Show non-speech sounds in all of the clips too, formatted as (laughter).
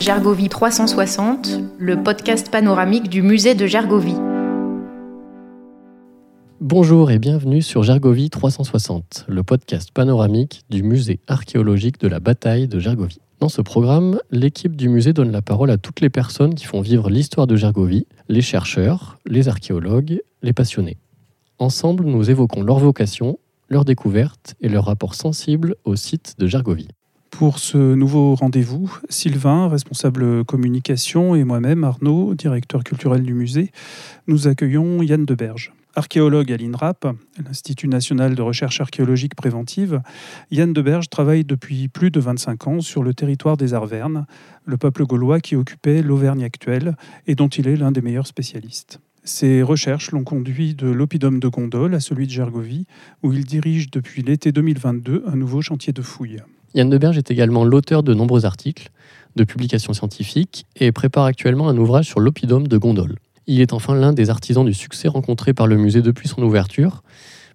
Gergovie 360, le podcast panoramique du musée de Gergovie. Bonjour et bienvenue sur Gergovie 360, le podcast panoramique du musée archéologique de la bataille de Gergovie. Dans ce programme, l'équipe du musée donne la parole à toutes les personnes qui font vivre l'histoire de Gergovie, les chercheurs, les archéologues, les passionnés. Ensemble, nous évoquons leur vocation, leurs découvertes et leur rapport sensible au site de Gergovie. Pour ce nouveau rendez-vous, Sylvain, responsable communication, et moi-même, Arnaud, directeur culturel du musée, nous accueillons Yann Deberge. Archéologue à l'INRAP, l'Institut national de recherche archéologique préventive, Yann Deberge travaille depuis plus de 25 ans sur le territoire des Arvernes, le peuple gaulois qui occupait l'Auvergne actuelle et dont il est l'un des meilleurs spécialistes. Ses recherches l'ont conduit de l'oppidum de Gondol à celui de Gergovie, où il dirige depuis l'été 2022 un nouveau chantier de fouilles. Yann Deberge est également l'auteur de nombreux articles, de publications scientifiques et prépare actuellement un ouvrage sur l'oppidum de Gondol. Il est enfin l'un des artisans du succès rencontré par le musée depuis son ouverture,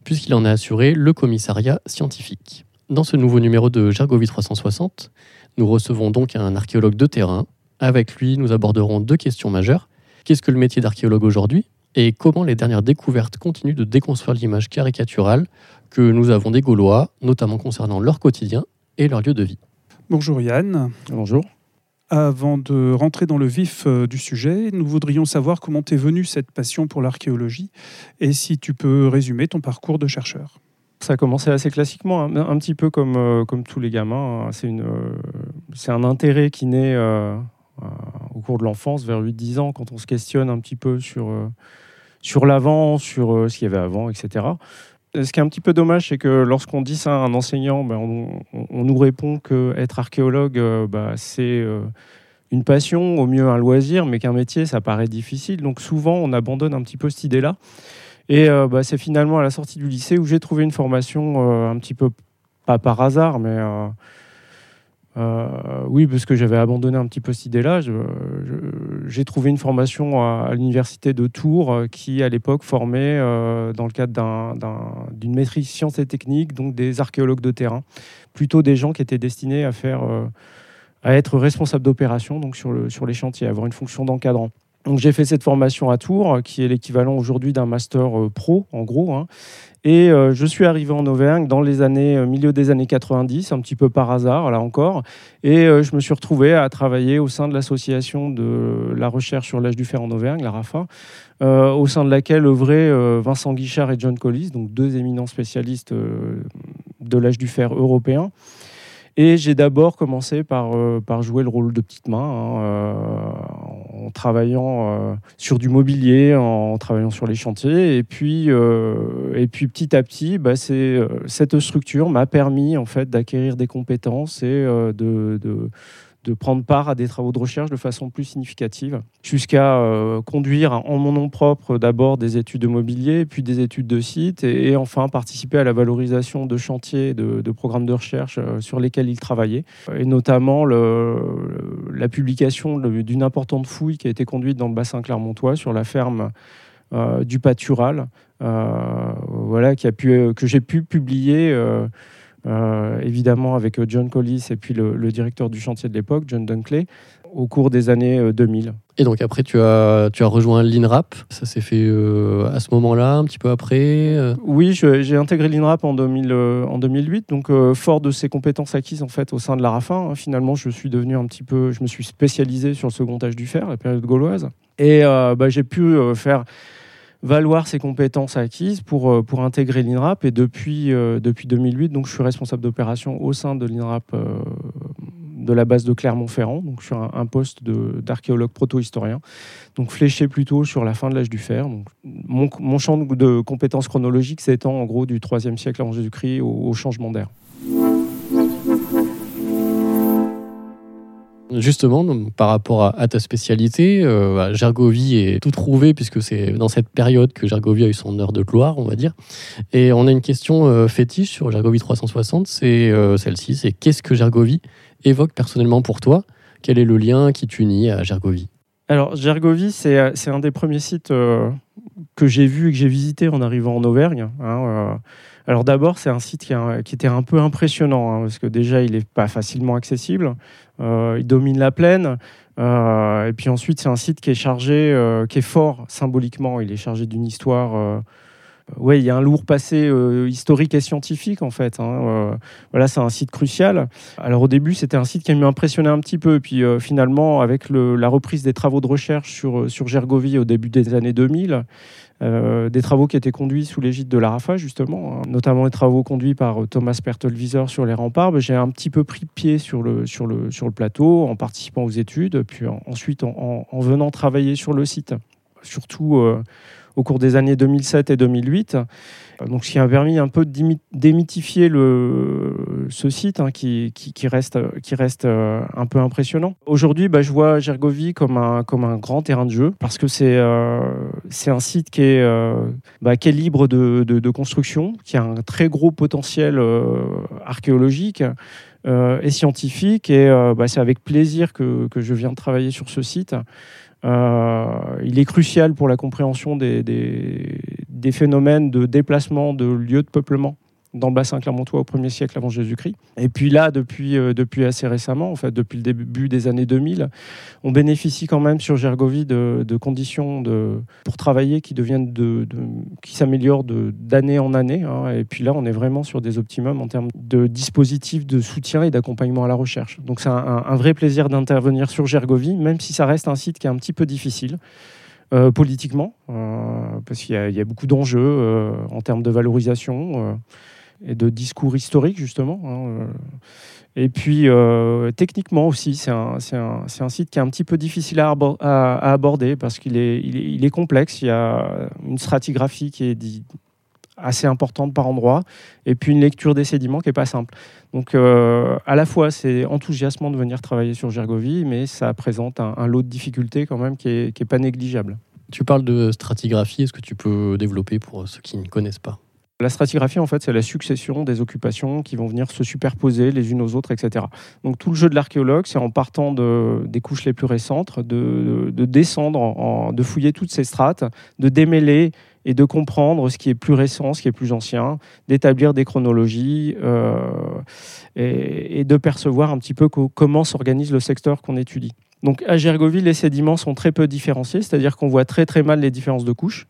puisqu'il en a assuré le commissariat scientifique. Dans ce nouveau numéro de Gergovie 360, nous recevons donc un archéologue de terrain. Avec lui, nous aborderons deux questions majeures. Qu'est-ce que le métier d'archéologue aujourd'hui? Et comment les dernières découvertes continuent de déconstruire l'image caricaturale que nous avons des Gaulois, notamment concernant leur quotidien et leur lieu de vie? Bonjour Yann. Bonjour. Avant de rentrer dans le vif euh, du sujet, nous voudrions savoir comment t'es venue cette passion pour l'archéologie et si tu peux résumer ton parcours de chercheur. Ça a commencé assez classiquement, un, un petit peu comme, euh, comme tous les gamins. C'est une, euh, c'est un intérêt qui naît au cours de l'enfance, vers 8-10 ans, quand on se questionne un petit peu sur, sur l'avant, sur ce qu'il y avait avant, etc. Ce qui est un petit peu dommage, c'est que lorsqu'on dit ça à un enseignant, ben, on, nous répond qu'être archéologue, euh, bah, c'est euh, une passion, au mieux un loisir, mais qu'un métier, ça paraît difficile. Donc souvent, on abandonne un petit peu cette idée-là. Et euh, bah, c'est finalement à la sortie du lycée où j'ai trouvé une formation euh, un petit peu, pas par hasard, mais euh, euh, oui, parce que j'avais abandonné un petit peu cette idée-là. J'ai trouvé une formation à, à l'université de Tours euh, qui, à l'époque, formait euh, dans le cadre d'un- d'un- d'une maîtrise sciences et techniques, donc des archéologues de terrain, plutôt des gens qui étaient destinés à euh, à être responsables d'opération, donc sur, le, sur les chantiers, avoir une fonction d'encadrant. Donc j'ai fait cette formation à Tours, euh, qui est l'équivalent aujourd'hui d'un master euh, pro, en gros. hein. Et euh, je suis arrivé en Auvergne dans les années, euh, milieu des années 90, un petit peu par hasard, là encore. Et je me suis retrouvé à travailler au sein de l'association de la recherche sur l'âge du fer en Auvergne, la RAFA, au sein de laquelle œuvraient Vincent Guichard et John Collis, donc deux éminents spécialistes de l'âge du fer européen. Et j'ai d'abord commencé par, jouer le rôle de petite main, hein, en travaillant euh, sur du mobilier, en travaillant sur les chantiers. Et puis, euh, petit à petit, bah, euh, cette structure m'a permis en fait, d'acquérir des compétences et de, de prendre part à des travaux de recherche de façon plus significative, jusqu'à euh, conduire en mon nom propre d'abord des études de mobilier, puis des études de site, et, enfin participer à la valorisation de chantiers, de, programmes de recherche euh, sur lesquels il travaillait, et notamment la publication d'une importante fouille qui a été conduite dans le bassin clermontois sur la ferme euh, du Pâtural, voilà, que j'ai pu publier. Euh, euh, évidemment avec euh, John Collis et puis le, le directeur du chantier de l'époque, John Dunkley, au cours des années euh, 2000. Et donc après, tu as, tu as rejoint l'INRAP. Ça s'est fait euh, à ce moment-là, un petit peu après. euh. Oui, j'ai intégré l'INRAP en, 2000, euh, en 2008, donc euh, fort de ces compétences acquises en fait au sein de la RAFA, hein, finalement je suis devenu un petit peu, je me suis spécialisé sur le second âge du fer, la période gauloise, et euh, bah, j'ai pu euh, faire valoir ces compétences acquises pour, euh, pour intégrer l'INRAP, et depuis, euh, depuis 2008, donc je suis responsable d'opération au sein de l'INRAP euh, de la base de Clermont-Ferrand, donc sur un, un poste d'archéologue proto-historien, donc fléché plutôt sur la fin de l'âge du fer. Donc, mon, mon champ de- de compétences chronologiques s'étend en gros du 3e siècle avant Jésus-Christ au, au changement d'ère. Justement, par rapport à, ta spécialité, euh, bah, Gergovie est tout trouvé puisque c'est dans cette période que Gergovie a eu son heure de gloire, on va dire. Et on a une question euh, fétiche sur Gergovie 360, c'est euh, celle-ci, c'est qu'est-ce que Gergovie évoque personnellement pour toi? Quel est le lien qui t'unit à Gergovie? Alors, Gergovie, c'est un des premiers sites que j'ai vu et que j'ai visité en arrivant en Auvergne. Hein, alors d'abord, c'est un site qui, était un peu impressionnant, hein, parce que déjà, il n'est pas facilement accessible, euh, il domine la plaine, euh, et puis ensuite, c'est un site qui est chargé, euh, qui est fort symboliquement, il est chargé d'une histoire... oui, il y a un lourd passé historique et scientifique en fait. Hein, voilà, c'est un site crucial. Alors au début, c'était un site qui m'a impressionné un petit peu. Puis finalement, avec la reprise des travaux de recherche sur, sur Gergovie au début des années 2000, euh, des travaux qui étaient conduits sous l'égide de l'ARAFA, justement, hein, notamment les travaux conduits par euh, Thomas Pertelwieser sur les remparts. J'ai un petit peu pris pied sur le, sur, le, sur le plateau en participant aux études, puis ensuite en, venant travailler sur le site, surtout euh, au cours des années 2007 et 2008. Donc, ce qui a permis un peu de démythifier le, ce site hein, qui, reste, euh, un peu impressionnant. Aujourd'hui, bah, je vois Gergovie comme un, grand terrain de jeu parce que c'est euh, un site qui est, euh, bah, libre de, de, construction, qui a un très gros potentiel archéologique. Et scientifique et bah, c'est avec plaisir que, que, je viens de travailler sur ce site. il est crucial pour la compréhension des, des, des phénomènes de déplacement de lieux de peuplement dans le bassin clermontois au 1er siècle avant Jésus-Christ. Et puis là, depuis, euh, depuis assez récemment, en fait, depuis le début des années 2000, on bénéficie quand même sur Gergovie de, conditions pour travailler qui deviennent de, qui s'améliorent d'année en année. Hein. Et puis là, on est vraiment sur des optimums en termes de dispositifs de soutien et d'accompagnement à la recherche. Donc c'est un, vrai plaisir d'intervenir sur Gergovie, même si ça reste un site qui est un petit peu difficile. Euh, politiquement, euh, parce qu'il y, a beaucoup d'enjeux en termes de valorisation et de discours historiques, justement. Hein, et puis, techniquement aussi, c'est un, un, un, site qui est un petit peu difficile à, à, aborder parce qu'il est, il est, il est, complexe. Il y a une stratigraphie qui est assez importante par endroit, et puis une lecture des sédiments qui n'est pas simple. Donc euh, à la fois c'est enthousiasmant de venir travailler sur Gergovie, mais ça présente un, lot de difficultés quand même qui n'est est pas négligeable. Tu parles de stratigraphie, est-ce que tu peux développer pour ceux qui ne connaissent pas? La stratigraphie, en fait, c'est la succession des occupations qui vont venir se superposer les unes aux autres, etc. Donc tout le jeu de l'archéologue, c'est en partant de, des couches les plus récentes, de, de descendre, en, de fouiller toutes ces strates, de démêler et de comprendre ce qui est plus récent, ce qui est plus ancien, d'établir des chronologies euh, et, de percevoir un petit peu comment s'organise le secteur qu'on étudie. Donc à Gergoville, les sédiments sont très peu différenciés, c'est-à-dire qu'on voit très très mal les différences de couches.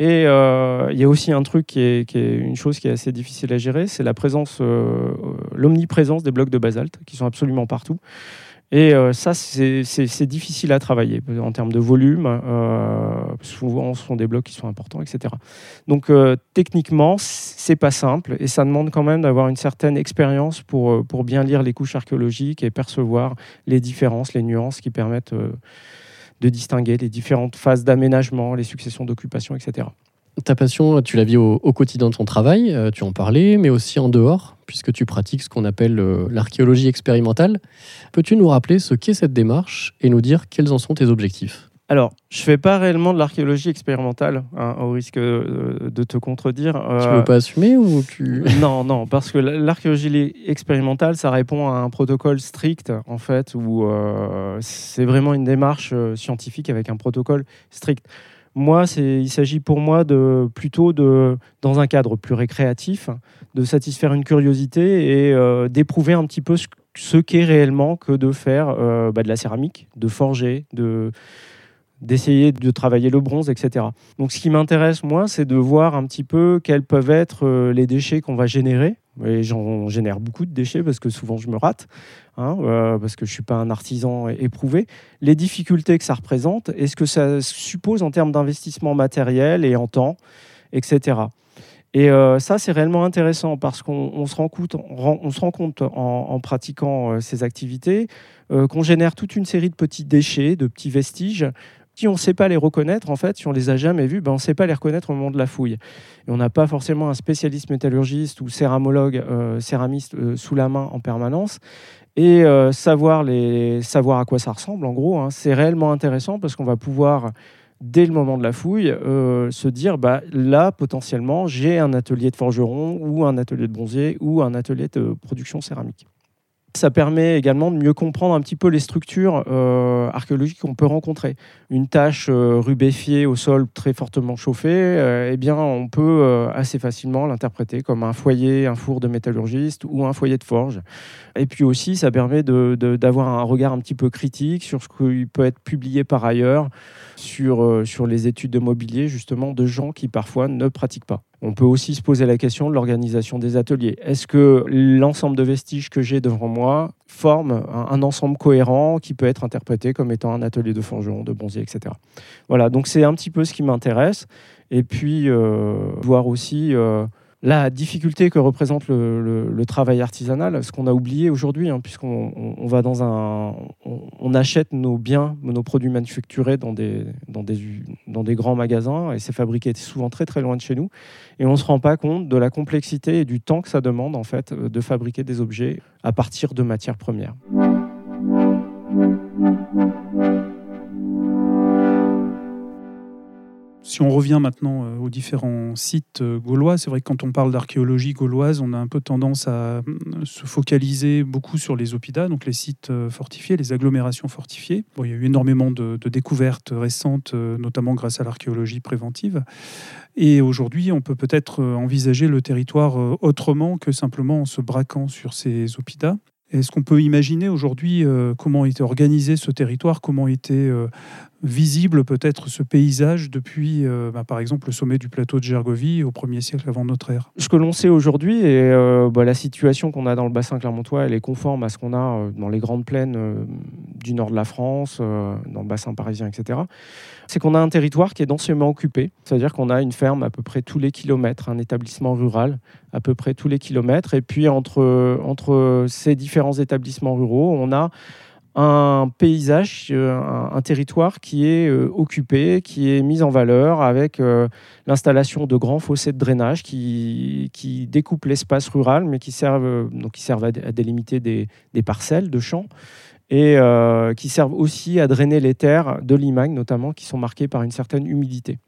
Et euh, il y a aussi un truc qui est, une chose qui est assez difficile à gérer, c'est la présence, euh, l'omniprésence des blocs de basalte qui sont absolument partout. Et euh, ça, c'est difficile à travailler en termes de volume. Euh, souvent, ce sont des blocs qui sont importants, etc. Donc, euh, techniquement, c'est pas simple et ça demande quand même d'avoir une certaine expérience pour bien lire les couches archéologiques et percevoir les différences, les nuances qui permettent de distinguer les différentes phases d'aménagement, les successions d'occupation, etc. Ta passion, tu la vis au, quotidien de ton travail, euh, tu en parlais, mais aussi en dehors, puisque tu pratiques ce qu'on appelle euh, l'archéologie expérimentale. Peux-tu nous rappeler ce qu'est cette démarche et nous dire quels en sont tes objectifs? Alors, je ne fais pas réellement de l'archéologie expérimentale, hein, au risque euh, de te contredire. Tu ne veux pas assumer ou tu... (laughs) Non, non, parce que l'archéologie expérimentale, ça répond à un protocole strict, en fait, où c'est vraiment une démarche scientifique avec un protocole strict. Moi, il s'agit pour moi de plutôt de, dans un cadre plus récréatif, de satisfaire une curiosité et euh, d'éprouver un petit peu ce, qu'est réellement que de faire euh, bah, de la céramique, de forger, de d'essayer de travailler le bronze, etc. Donc ce qui m'intéresse, moi, c'est de voir un petit peu quels peuvent être euh, les déchets qu'on va générer et j'en génère beaucoup de déchets parce que souvent je me rate, hein, euh, parce que je ne suis pas un artisan éprouvé. Les difficultés que ça représente et ce que ça suppose en termes d'investissement matériel et en temps, etc. Et euh, ça, c'est réellement intéressant parce qu'on se rend compte, on, se rend compte en, pratiquant ces activités qu'on génère toute une série de petits déchets, de petits vestiges Si on ne sait pas les reconnaître, en fait, si on les a jamais vus, ben, on ne sait pas les reconnaître au moment de la fouille. Et on n'a pas forcément un spécialiste métallurgiste ou céramologue, céramiste sous la main en permanence et savoir, les, savoir à quoi ça ressemble, en gros, hein, c'est réellement intéressant parce qu'on va pouvoir dès le moment de la fouille, euh, se dire bah, là, potentiellement, j'ai un atelier de forgeron ou un atelier de bronzier ou un atelier de production céramique. Ça permet également de mieux comprendre un petit peu les structures euh, archéologiques qu'on peut rencontrer. Une tâche euh, rubéfiée au sol très fortement chauffé, eh bien, on peut assez facilement l'interpréter comme un foyer, un four de métallurgiste ou un foyer de forge. Et puis aussi, ça permet d'avoir un regard un petit peu critique sur ce qui peut être publié par ailleurs sur, euh, sur les études de mobilier, justement, de gens qui parfois ne pratiquent pas. On peut aussi se poser la question de l'organisation des ateliers. Est-ce que l'ensemble de vestiges que j'ai devant moi forme un, ensemble cohérent qui peut être interprété comme étant un atelier de forgeron, de bronzier, etc. Voilà, donc c'est un petit peu ce qui m'intéresse. Et puis, euh, voir aussi euh, la difficulté que représente le, travail artisanal, ce qu'on a oublié aujourd'hui, hein, puisqu'on on, va dans un, on, achète nos biens, nos produits manufacturés dans des, grands magasins et c'est fabriqué souvent très très loin de chez nous et on ne se rend pas compte de la complexité et du temps que ça demande en fait de fabriquer des objets à partir de matières premières. Si on revient maintenant euh, aux différents sites euh, gaulois, c'est vrai que quand on parle d'archéologie gauloise, on a un peu tendance à euh, se focaliser beaucoup sur les oppida, donc les sites fortifiés, les agglomérations fortifiées. Bon, il y a eu énormément de, découvertes récentes, notamment grâce à l'archéologie préventive. Et aujourd'hui, on peut peut-être envisager le territoire autrement que simplement en se braquant sur ces oppidas. Est-ce qu'on peut imaginer aujourd'hui comment était organisé ce territoire, comment était visible peut-être ce paysage depuis, euh, bah, par exemple, le sommet du plateau de Gergovie au 1er siècle avant notre ère? Ce que l'on sait aujourd'hui, et euh, bah, la situation qu'on a dans le bassin clermontois, elle est conforme à ce qu'on a euh, dans les grandes plaines du nord de la France, dans le bassin parisien, etc. C'est qu'on a un territoire qui est densément occupé, c'est-à-dire qu'on a une ferme à peu près tous les kilomètres, un établissement rural à peu près tous les kilomètres, et puis entre, entre ces différents établissements ruraux, on a un paysage, euh, un, territoire qui est euh, occupé, qui est mis en valeur avec euh, l'installation de grands fossés de drainage qui, qui découpent l'espace rural, mais qui servent, donc qui servent à, délimiter des, des, parcelles de champs et qui servent aussi à drainer les terres de Limagne, notamment, qui sont marquées par une certaine humidité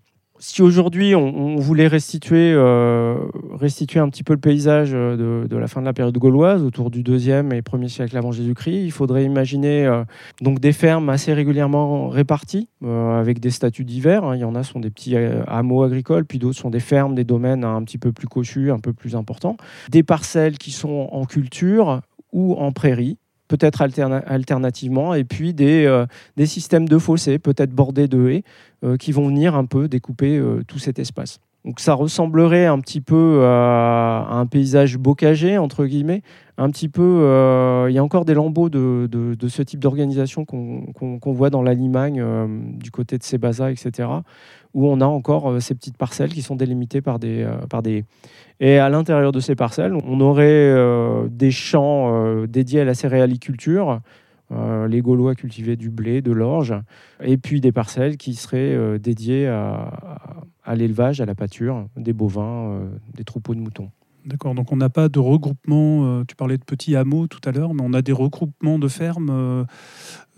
si aujourd'hui on, voulait restituer, euh, restituer un petit peu le paysage euh, de, la fin de la période gauloise, autour du 2e et 1er siècle avant Jésus-Christ, il faudrait imaginer euh, donc des fermes assez régulièrement réparties, avec des statuts divers. Hein. Il y en a sont des petits hameaux agricoles, puis d'autres sont des fermes, des domaines un petit peu plus cochus, un peu plus importants. Des parcelles qui sont en culture ou en prairie, peut-être alternativement, et puis des, euh, des systèmes de fossés, peut-être bordés de haies, euh, qui vont venir un peu découper euh, tout cet espace. Donc ça ressemblerait un petit peu à, un paysage bocagé, entre guillemets. Un petit peu, il y a encore des lambeaux de, ce type d'organisation qu'on voit dans la Limagne, du côté de Sébaza, etc., où on a encore ces petites parcelles qui sont délimitées par des, et à l'intérieur de ces parcelles, on aurait euh, des champs euh, dédiés à la céréaliculture. Euh, les Gaulois cultivaient du blé, de l'orge, et puis des parcelles qui seraient dédiées à l'élevage, à la pâture, des bovins, des troupeaux de moutons. D'accord, donc on n'a pas de regroupement, tu parlais de petits hameaux tout à l'heure, mais on a des regroupements de fermes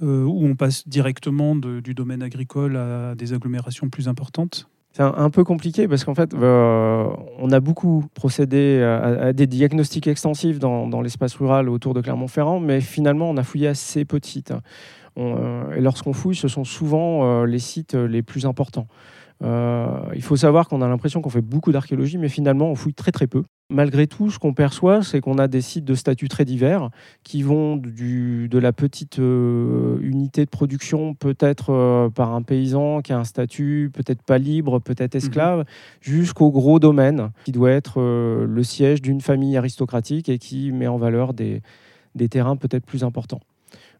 où on passe directement du domaine agricole à des agglomérations plus importantes? C'est un, peu compliqué parce qu'en fait, euh, on a beaucoup procédé à, des diagnostics extensifs dans, l'espace rural autour de Clermont-Ferrand, mais finalement, on a fouillé assez petites. Euh, et lorsqu'on fouille, ce sont souvent euh, les sites les plus importants. Il faut savoir qu'on a l'impression qu'on fait beaucoup d'archéologie, mais finalement, on fouille très très peu. Malgré tout, ce qu'on perçoit, c'est qu'on a des sites de statut très divers qui vont du, de la petite euh, unité de production, peut-être euh, par un paysan qui a un statut peut-être pas libre, peut-être mhm. esclave, jusqu'au gros domaine qui doit être euh, le siège d'une famille aristocratique et qui met en valeur des, des terrains peut-être plus importants.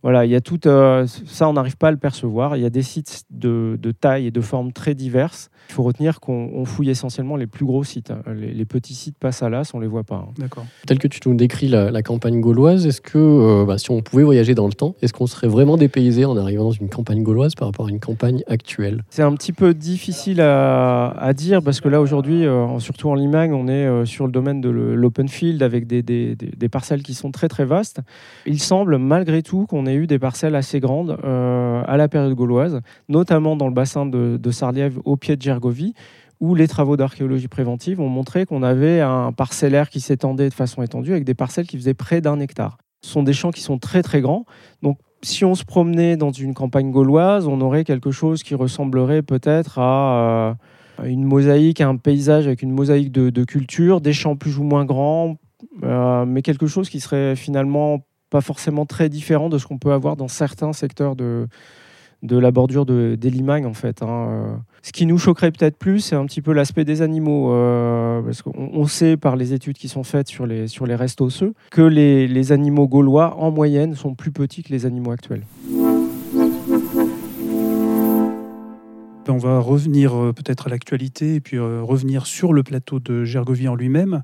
Voilà, il y a tout euh, ça, on n'arrive pas à le percevoir. Il y a des sites de, de taille et de formes très diverses. Il faut retenir qu'on fouille essentiellement les plus gros sites. Les, petits sites passent à l'as, on les voit pas. Hein. D'accord. Tel que tu nous décris la, campagne gauloise, est-ce que euh, bah, si on pouvait voyager dans le temps, est-ce qu'on serait vraiment dépaysé en arrivant dans une campagne gauloise par rapport à une campagne actuelle? C'est un petit peu difficile à, dire parce que là aujourd'hui, euh, surtout en Limagne, on est sur le domaine de l'open field avec des, des, des, parcelles qui sont très très vastes. Il semble malgré tout qu'on ait eu des parcelles assez grandes euh, à la période gauloise, notamment dans le bassin de, de au pied de Gergovie, où les travaux d'archéologie préventive ont montré qu'on avait un parcellaire qui s'étendait de façon étendue avec des parcelles qui faisaient près d'un hectare. Ce sont des champs qui sont très très grands. Donc si on se promenait dans une campagne gauloise, on aurait quelque chose qui ressemblerait peut-être à euh, une mosaïque, un paysage avec une mosaïque de, de culture, des champs plus ou moins grands, euh, mais quelque chose qui serait finalement pas forcément très différent de ce qu'on peut avoir dans certains secteurs de, de la bordure de, des Limagne en fait. Hein. Ce qui nous choquerait peut-être plus, c'est un petit peu l'aspect des animaux, euh, parce qu'on sait par les études qui sont faites sur les, sur les restes osseux que les, les animaux gaulois en moyenne sont plus petits que les animaux actuels. On va revenir euh, peut-être à l'actualité et puis euh, revenir sur le plateau de Gergovie en lui-même,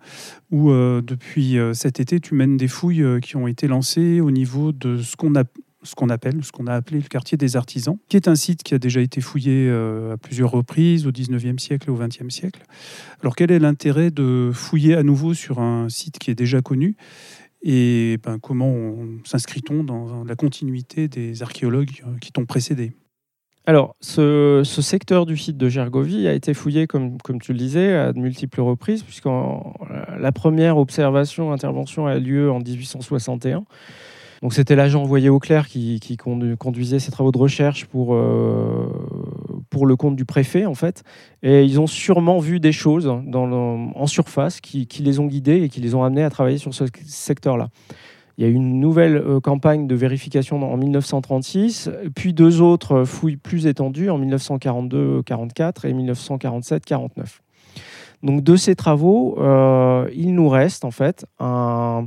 où euh, depuis cet été, tu mènes des fouilles qui ont été lancées au niveau de ce qu'on appelle, appelé le quartier des artisans, qui est un site qui a déjà été fouillé à plusieurs reprises au 19e siècle et au 20e siècle. Alors quel est l'intérêt de fouiller à nouveau sur un site qui est déjà connu? Et ben, comment s'inscrit-on dans la continuité des archéologues qui t'ont précédé? Alors, ce, secteur du site de Gergovie a été fouillé, comme, tu le disais, à de multiples reprises, puisque la première observation, intervention a lieu en 1861. Donc, c'était l'agent envoyé au clair qui, conduisait ces travaux de recherche pour, euh, pour le compte du préfet, en fait. Et ils ont sûrement vu des choses en surface qui, qui les ont guidés et qui les ont amenés à travailler sur ce secteur-là. Il y a eu une nouvelle euh, campagne de vérification en 1936, puis deux autres fouilles plus étendues en 1942-44 et 1947-49. Donc de ces travaux, euh, il nous reste en fait un,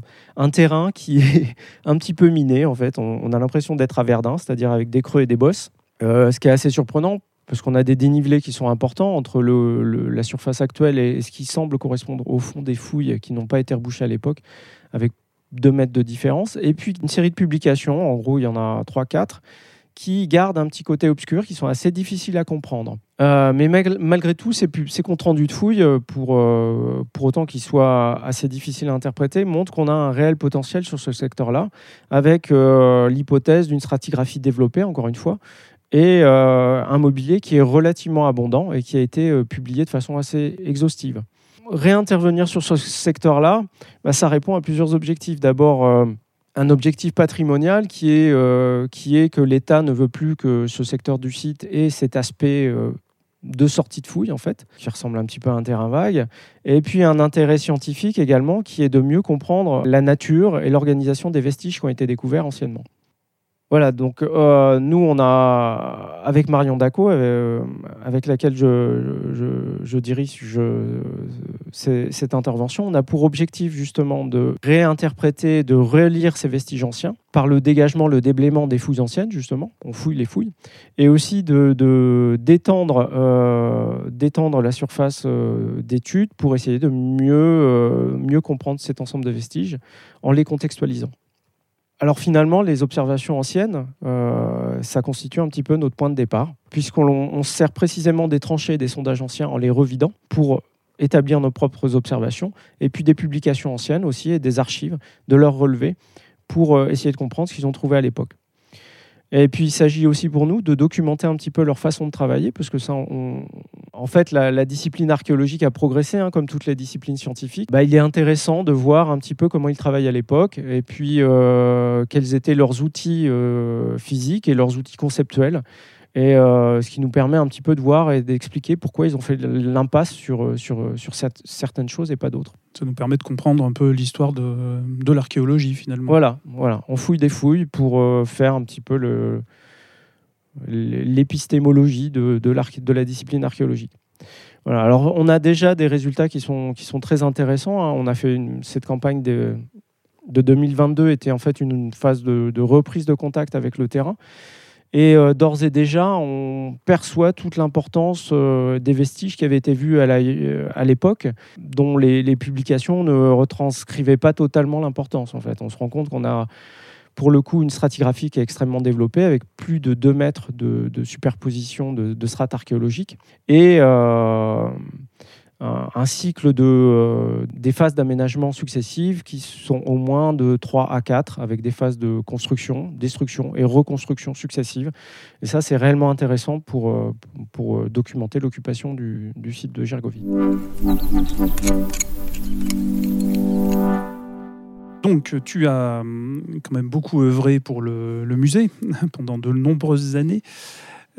terrain qui (laughs) est un petit peu miné. En fait, on, a l'impression d'être à Verdun, c'est-à-dire avec des creux et des bosses. Euh, ce qui est assez surprenant parce qu'on a des dénivelés qui sont importants entre la surface actuelle et ce qui semble correspondre au fond des fouilles qui n'ont pas été rebouchées à l'époque, avec 2 mètres de différence. Et puis une série de publications, en gros il y en a 3-4, qui gardent un petit côté obscur, qui sont assez difficiles à comprendre. Euh, mais malgré tout, ces, ces comptes rendus de fouilles, euh, pour, euh, pour autant qu'ils soient assez difficiles à interpréter, montrent qu'on a un réel potentiel sur ce secteur-là, avec l'hypothèse d'une stratigraphie développée, encore une fois, et un mobilier qui est relativement abondant et qui a été publié de façon assez exhaustive réintervenir sur ce secteur-là, bah, ça répond à plusieurs objectifs. D'abord, euh, un objectif patrimonial qui est, euh, qui est que l'État ne veut plus que ce secteur du site ait cet aspect euh, de sortie de fouille, en fait, qui ressemble un petit peu à un terrain vague. Et puis un intérêt scientifique également, qui est de mieux comprendre la nature et l'organisation des vestiges qui ont été découverts anciennement. Voilà, donc euh, nous, on a, avec Marion Daco, euh, avec laquelle je, dirige cette intervention, on a pour objectif justement de réinterpréter, de relire ces vestiges anciens par le dégagement, le déblaiement des fouilles anciennes, justement, on fouille les fouilles, et aussi de, d'étendre, euh, d'étendre la surface d'étude pour essayer de mieux comprendre cet ensemble de vestiges en les contextualisant. Alors finalement, les observations anciennes, euh, ça constitue un petit peu notre point de départ, puisqu'on sert précisément des tranchées des sondages anciens en les revidant pour établir nos propres observations, et puis des publications anciennes aussi et des archives, de leurs relevés, pour euh, essayer de comprendre ce qu'ils ont trouvé à l'époque. Et puis il s'agit aussi pour nous de documenter un petit peu leur façon de travailler, parce que ça, en fait, la, discipline archéologique a progressé, hein, comme toutes les disciplines scientifiques. Bah, il est intéressant de voir un petit peu comment ils travaillent à l'époque, et puis euh, quels étaient leurs outils euh, physiques et leurs outils conceptuels. Et euh, ce qui nous permet un petit peu de voir et d'expliquer pourquoi ils ont fait l'impasse sur, sur, sur certaines choses et pas d'autres. Ça nous permet de comprendre un peu l'histoire de, de l'archéologie finalement. Voilà, voilà, on fouille des fouilles pour euh, faire un petit peu le, l'épistémologie de, de, de la discipline archéologique. Voilà. Alors, on a déjà des résultats qui sont, qui sont très intéressants. Hein. On a fait cette campagne de, de 2022 était en fait une phase de, de reprise de contact avec le terrain. Et euh, d'ores et déjà, on perçoit toute l'importance euh, des vestiges qui avaient été vus à euh, l'époque, dont les, publications ne retranscrivaient pas totalement l'importance. En fait, on se rend compte qu'on a pour le coup une stratigraphie qui est extrêmement développée, avec plus de 2 mètres de, de superposition de, de, strates archéologiques. Et un cycle de, euh, des phases d'aménagement successives qui sont au moins de 3 à 4 avec des phases de construction, destruction et reconstruction successives. Et ça, c'est réellement intéressant pour, euh, pour euh, documenter l'occupation du, site de Gergovie. Donc, tu as hum, quand même beaucoup œuvré pour le musée (laughs) pendant de nombreuses années.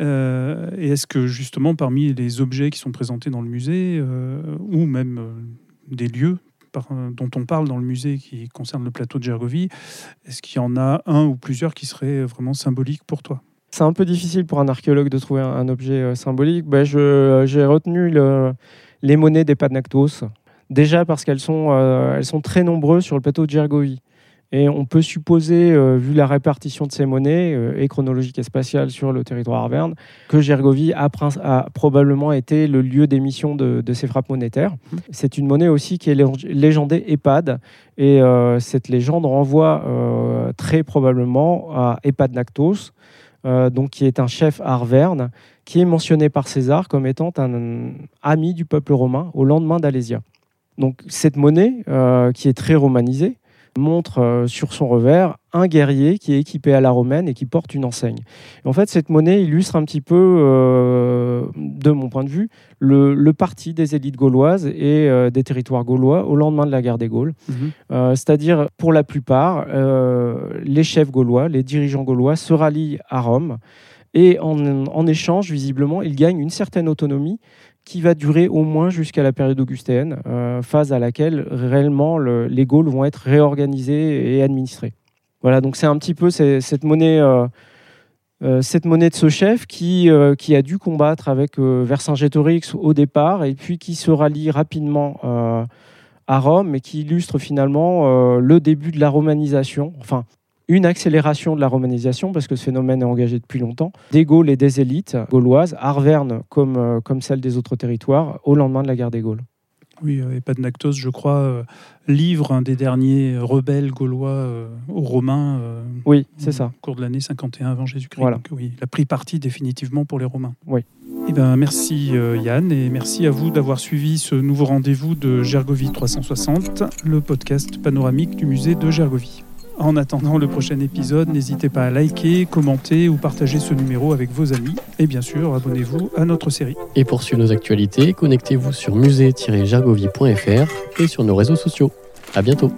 Euh, et est-ce que justement parmi les objets qui sont présentés dans le musée, euh, ou même euh, des lieux dont on parle dans le musée qui concernent le plateau de Gergovie, est-ce qu'il y en a un ou plusieurs qui seraient vraiment symboliques pour toi? C'est un peu difficile pour un archéologue de trouver un, objet symbolique. Ben, J'ai retenu le, les monnaies des Panactos, déjà parce qu'elles sont, elles sont très nombreuses sur le plateau de Gergovie. Et on peut supposer, euh, vu la répartition de ces monnaies, euh, et chronologique et spatiale sur le territoire arverne, que Gergovie a, probablement été le lieu d'émission de, ces frappes monétaires. Mmh. C'est une monnaie aussi qui est légendée EPAD, et euh, cette légende renvoie très probablement à Epad Nactos, donc qui est un chef arverne, qui est mentionné par César comme étant un ami du peuple romain au lendemain d'Alésia. Donc cette monnaie, qui est très romanisée, montre euh, sur son revers un guerrier qui est équipé à la romaine et qui porte une enseigne. en fait, cette monnaie illustre un petit peu, euh, de mon point de vue, le, parti des élites gauloises et euh, des territoires gaulois au lendemain de la guerre des Gaules. Mhm. C'est-à-dire, pour la plupart, les chefs gaulois, les dirigeants gaulois se rallient à Rome. Et en, en, échange, visiblement, ils gagnent une certaine autonomie qui va durer au moins jusqu'à la période augustéenne, euh, phase à laquelle réellement les Gaules vont être réorganisés et administrés. Voilà, donc c'est un petit peu cette monnaie, euh, euh, cette monnaie de ce chef qui, qui a dû combattre avec Vercingétorix au départ et puis qui se rallie rapidement à Rome et qui illustre finalement le début de la romanisation. Enfin, une accélération de la romanisation, parce que ce phénomène est engagé depuis longtemps, des Gaules et des élites gauloises, Arverne comme, euh, comme celle des autres territoires, au lendemain de la guerre des Gaules. Oui, euh, Epadnactos, je crois, euh, livre un des derniers rebelles gaulois aux Romains. oui, c'est ça. Au cours de l'année 51 avant Jésus-Christ. Voilà. oui, il a pris parti définitivement pour les Romains. Oui. Eh ben, merci Yann et merci à vous d'avoir suivi ce nouveau rendez-vous de Gergovie 360, le podcast panoramique du musée de Gergovie. En attendant le prochain épisode, n'hésitez pas à liker, commenter ou partager ce numéro avec vos amis. Et bien sûr, abonnez-vous à notre série. Et pour suivre nos actualités, connectez-vous sur musée-gergovie.fr et sur nos réseaux sociaux. À bientôt